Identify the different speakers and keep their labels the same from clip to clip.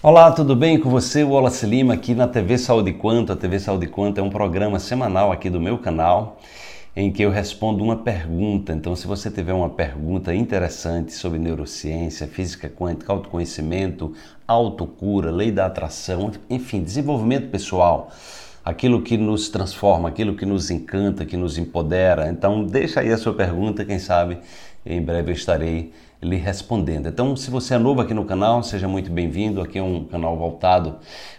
Speaker 1: Olá, tudo bem com você? O Wallace Lima aqui na TV Saúde Quanto. A TV Saúde Quanto é um programa semanal aqui do meu canal em que eu respondo uma pergunta. Então, se você tiver uma pergunta interessante sobre neurociência, física quântica, autoconhecimento, autocura, lei da atração, enfim, desenvolvimento pessoal, aquilo que nos transforma, aquilo que nos encanta, que nos empodera. Então, deixa aí a sua pergunta, quem sabe em breve eu estarei lhe respondendo. Então, se você é novo aqui no canal, seja muito bem-vindo. Aqui é um canal voltado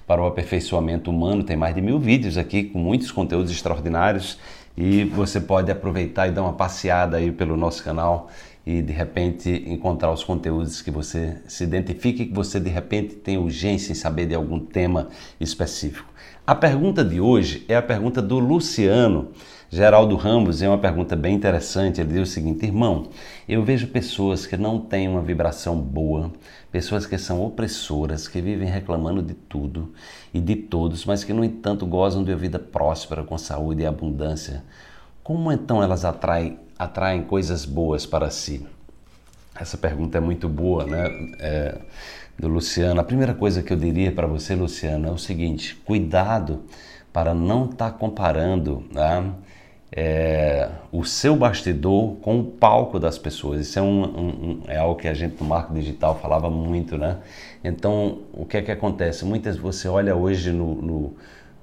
Speaker 1: para o aperfeiçoamento humano. Tem mais de mil vídeos aqui com muitos conteúdos extraordinários e você pode aproveitar e dar uma passeada aí pelo nosso canal e de repente encontrar os conteúdos que você se identifique, que você de repente tem urgência em saber de algum tema específico. A pergunta de hoje é a pergunta do Luciano. Geraldo Ramos é uma pergunta bem interessante. Ele diz o seguinte: Irmão, eu vejo pessoas que não têm uma vibração boa, pessoas que são opressoras, que vivem reclamando de tudo e de todos, mas que, no entanto, gozam de uma vida próspera, com saúde e abundância. Como então elas atraem, atraem coisas boas para si? Essa pergunta é muito boa, né? É, do Luciano. A primeira coisa que eu diria para você, Luciano, é o seguinte: cuidado para não estar tá comparando. Né? é, o seu bastidor com o palco das pessoas. Isso é, um, um, é algo que a gente no marco digital falava muito, né? Então, o que é que acontece? Muitas você olha hoje no, no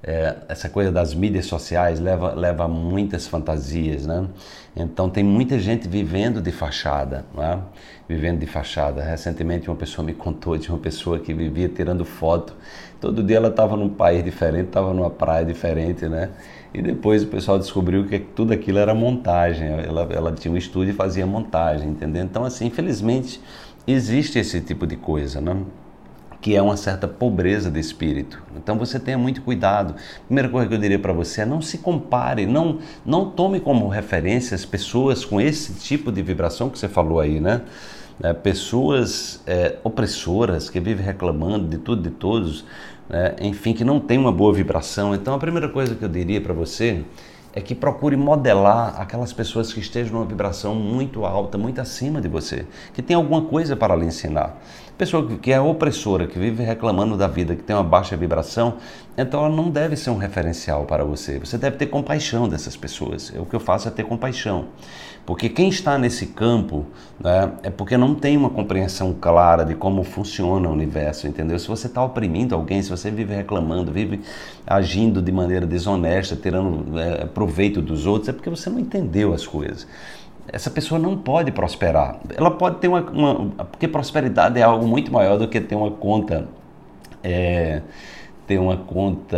Speaker 1: é, essa coisa das mídias sociais leva, leva a muitas fantasias, né? Então tem muita gente vivendo de fachada, né? Vivendo de fachada. Recentemente uma pessoa me contou de uma pessoa que vivia tirando foto. Todo dia ela estava num país diferente, estava numa praia diferente, né? E depois o pessoal descobriu que tudo aquilo era montagem. Ela, ela tinha um estúdio e fazia montagem, entendeu? Então assim, infelizmente existe esse tipo de coisa, né? Que é uma certa pobreza de espírito. Então você tenha muito cuidado. Primeira coisa que eu diria para você é não se compare, não não tome como referências pessoas com esse tipo de vibração que você falou aí, né? É, pessoas é, opressoras que vivem reclamando de tudo de todos, né? enfim, que não tem uma boa vibração. Então a primeira coisa que eu diria para você é que procure modelar aquelas pessoas que estejam numa vibração muito alta, muito acima de você, que tem alguma coisa para lhe ensinar. Pessoa que é opressora, que vive reclamando da vida, que tem uma baixa vibração, então ela não deve ser um referencial para você. Você deve ter compaixão dessas pessoas. O que eu faço é ter compaixão. Porque quem está nesse campo né, é porque não tem uma compreensão clara de como funciona o universo, entendeu? Se você está oprimindo alguém, se você vive reclamando, vive agindo de maneira desonesta, tirando é, proveito dos outros, é porque você não entendeu as coisas. Essa pessoa não pode prosperar. Ela pode ter uma, uma porque prosperidade é algo muito maior do que ter uma conta. É, ter uma conta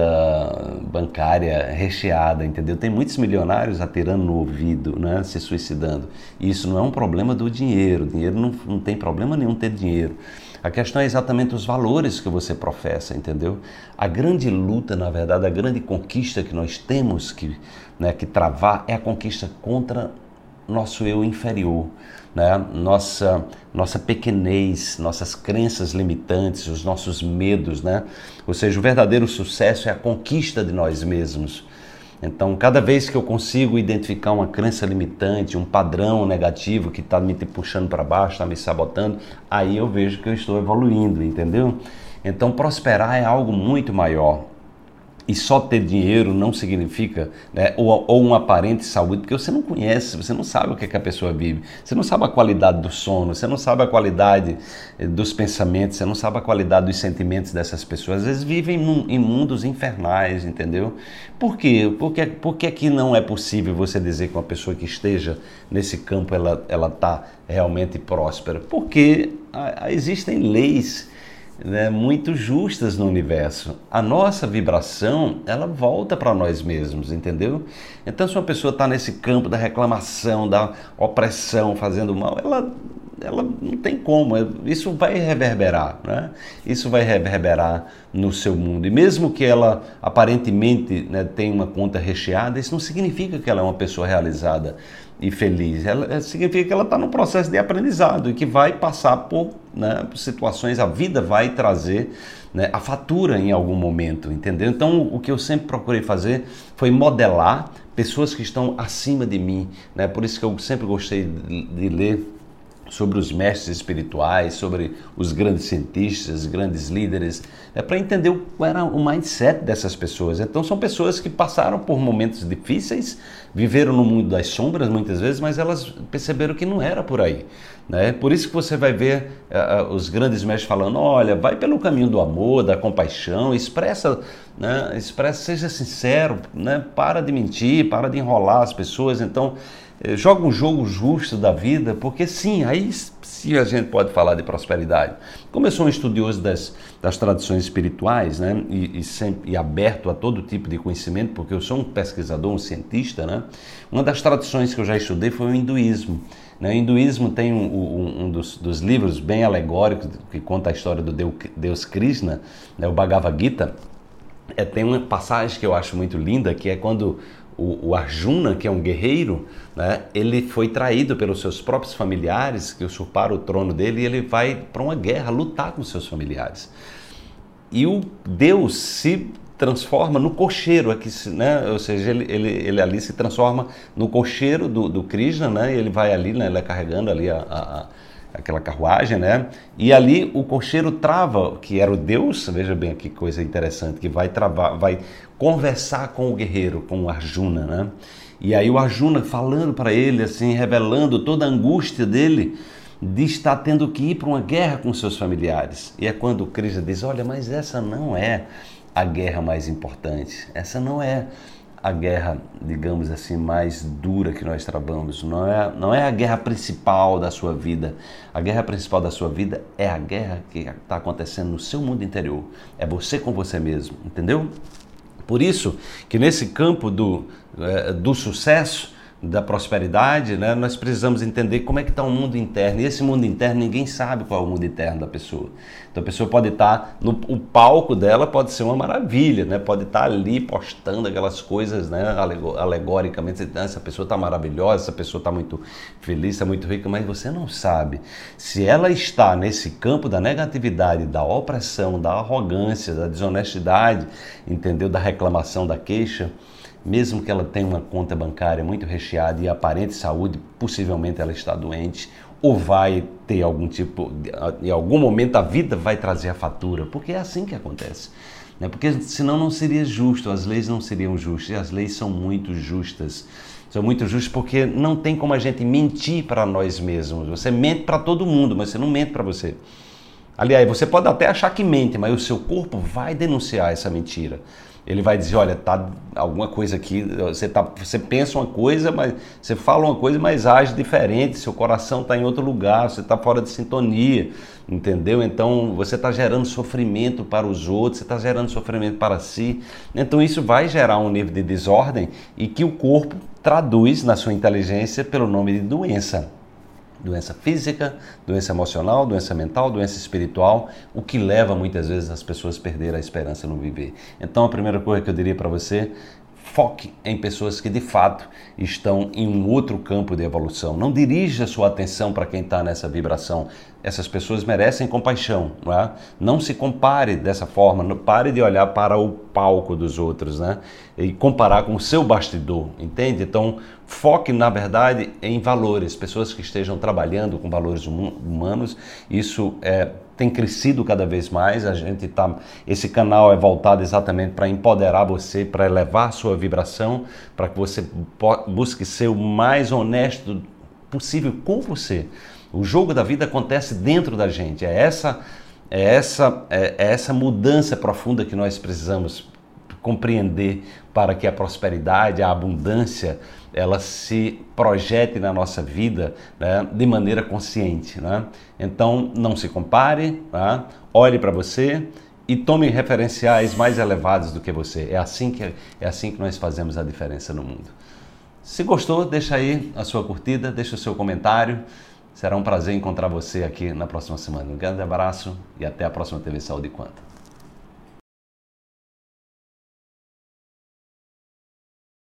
Speaker 1: bancária recheada, entendeu? Tem muitos milionários atirando no ouvido, né, se suicidando. Isso não é um problema do dinheiro. O dinheiro não, não tem problema nenhum ter dinheiro. A questão é exatamente os valores que você professa, entendeu? A grande luta, na verdade, a grande conquista que nós temos que, né, que travar é a conquista contra nosso eu inferior, né? nossa, nossa pequenez, nossas crenças limitantes, os nossos medos. Né? Ou seja, o verdadeiro sucesso é a conquista de nós mesmos. Então, cada vez que eu consigo identificar uma crença limitante, um padrão negativo que está me puxando para baixo, está me sabotando, aí eu vejo que eu estou evoluindo, entendeu? Então, prosperar é algo muito maior. E só ter dinheiro não significa, né, ou, ou uma aparente saúde, porque você não conhece, você não sabe o que, é que a pessoa vive, você não sabe a qualidade do sono, você não sabe a qualidade eh, dos pensamentos, você não sabe a qualidade dos sentimentos dessas pessoas. Às vezes vivem num, em mundos infernais, entendeu? Por quê? Porque, por que, que não é possível você dizer que uma pessoa que esteja nesse campo ela está realmente próspera? Porque ah, existem leis né, muito justas no universo. A nossa vibração, ela volta para nós mesmos, entendeu? Então, se uma pessoa está nesse campo da reclamação, da opressão, fazendo mal, ela, ela não tem como. É, isso vai reverberar, né? Isso vai reverberar no seu mundo. E mesmo que ela aparentemente né, tenha uma conta recheada, isso não significa que ela é uma pessoa realizada e feliz. Ela, significa que ela está no processo de aprendizado e que vai passar por, né, por situações, a vida vai trazer né, a fatura em algum momento, entendeu? Então, o que eu sempre procurei fazer foi modelar pessoas que estão acima de mim, né? Por isso que eu sempre gostei de, de ler sobre os mestres espirituais, sobre os grandes cientistas, grandes líderes, é para entender qual era o mindset dessas pessoas. Então são pessoas que passaram por momentos difíceis, viveram no mundo das sombras muitas vezes, mas elas perceberam que não era por aí. Né? Por isso que você vai ver uh, os grandes mestres falando, olha, vai pelo caminho do amor, da compaixão, expressa, né? expressa, seja sincero, né? para de mentir, para de enrolar as pessoas. Então joga um jogo justo da vida, porque sim, aí sim a gente pode falar de prosperidade. Como eu sou um estudioso das, das tradições espirituais, né, e, e, sempre, e aberto a todo tipo de conhecimento, porque eu sou um pesquisador, um cientista, né, uma das tradições que eu já estudei foi o hinduísmo. Né? O hinduísmo tem um, um, um dos, dos, livros bem alegóricos que conta a história do Deus, Deus Krishna, né, o Bhagavad Gita, é, tem uma passagem que eu acho muito linda, que é quando o, o Arjuna, que é um guerreiro, né, ele foi traído pelos seus próprios familiares, que usurparam o trono dele, e ele vai para uma guerra lutar com seus familiares. E o Deus se transforma no cocheiro, aqui, né? ou seja, ele, ele, ele ali se transforma no cocheiro do, do Krishna, né? e ele vai ali, né? ele é carregando ali a, a aquela carruagem, né? E ali o cocheiro trava, que era o Deus, veja bem que coisa interessante, que vai travar, vai conversar com o guerreiro, com o Arjuna, né? E aí o Arjuna falando para ele assim, revelando toda a angústia dele de estar tendo que ir para uma guerra com seus familiares. E é quando o Krishna diz: "Olha, mas essa não é a guerra mais importante. Essa não é a guerra, digamos assim, mais dura que nós travamos. Não é, não é a guerra principal da sua vida. A guerra principal da sua vida é a guerra que está acontecendo no seu mundo interior. É você com você mesmo, entendeu? Por isso que nesse campo do, é, do sucesso, da prosperidade, né, nós precisamos entender como é que está o mundo interno. E esse mundo interno, ninguém sabe qual é o mundo interno da pessoa. Então a pessoa pode estar, tá no o palco dela pode ser uma maravilha, né? pode estar tá ali postando aquelas coisas né, alegoricamente, essa pessoa está maravilhosa, essa pessoa está muito feliz, está muito rica, mas você não sabe se ela está nesse campo da negatividade, da opressão, da arrogância, da desonestidade, entendeu? Da reclamação, da queixa mesmo que ela tenha uma conta bancária muito recheada e aparente saúde, possivelmente ela está doente ou vai ter algum tipo, em algum momento a vida vai trazer a fatura, porque é assim que acontece. Né? Porque senão não seria justo, as leis não seriam justas, e as leis são muito justas. São muito justas porque não tem como a gente mentir para nós mesmos. Você mente para todo mundo, mas você não mente para você. Aliás, você pode até achar que mente, mas o seu corpo vai denunciar essa mentira ele vai dizer, olha, tá alguma coisa aqui, você, tá, você pensa uma coisa, mas você fala uma coisa, mas age diferente, seu coração está em outro lugar, você está fora de sintonia, entendeu? Então você está gerando sofrimento para os outros, você está gerando sofrimento para si. Então isso vai gerar um nível de desordem e que o corpo traduz na sua inteligência pelo nome de doença doença física, doença emocional, doença mental, doença espiritual, o que leva muitas vezes as pessoas a perder a esperança no viver. Então, a primeira coisa que eu diria para você Foque em pessoas que de fato estão em um outro campo de evolução. Não dirija sua atenção para quem está nessa vibração. Essas pessoas merecem compaixão, não, é? não se compare dessa forma, pare de olhar para o palco dos outros né? e comparar com o seu bastidor, entende? Então, foque na verdade em valores, pessoas que estejam trabalhando com valores humanos. Isso é tem crescido cada vez mais. A gente tá, esse canal é voltado exatamente para empoderar você, para elevar sua vibração, para que você busque ser o mais honesto possível com você. O jogo da vida acontece dentro da gente. É essa é essa é, é essa mudança profunda que nós precisamos compreender para que a prosperidade, a abundância, ela se projete na nossa vida né, de maneira consciente. Né? Então, não se compare, tá? olhe para você e tome referenciais mais elevados do que você. É assim que, é assim que nós fazemos a diferença no mundo. Se gostou, deixa aí a sua curtida, deixa o seu comentário. Será um prazer encontrar você aqui na próxima semana. Um grande abraço e até a próxima TV Saúde Quanta.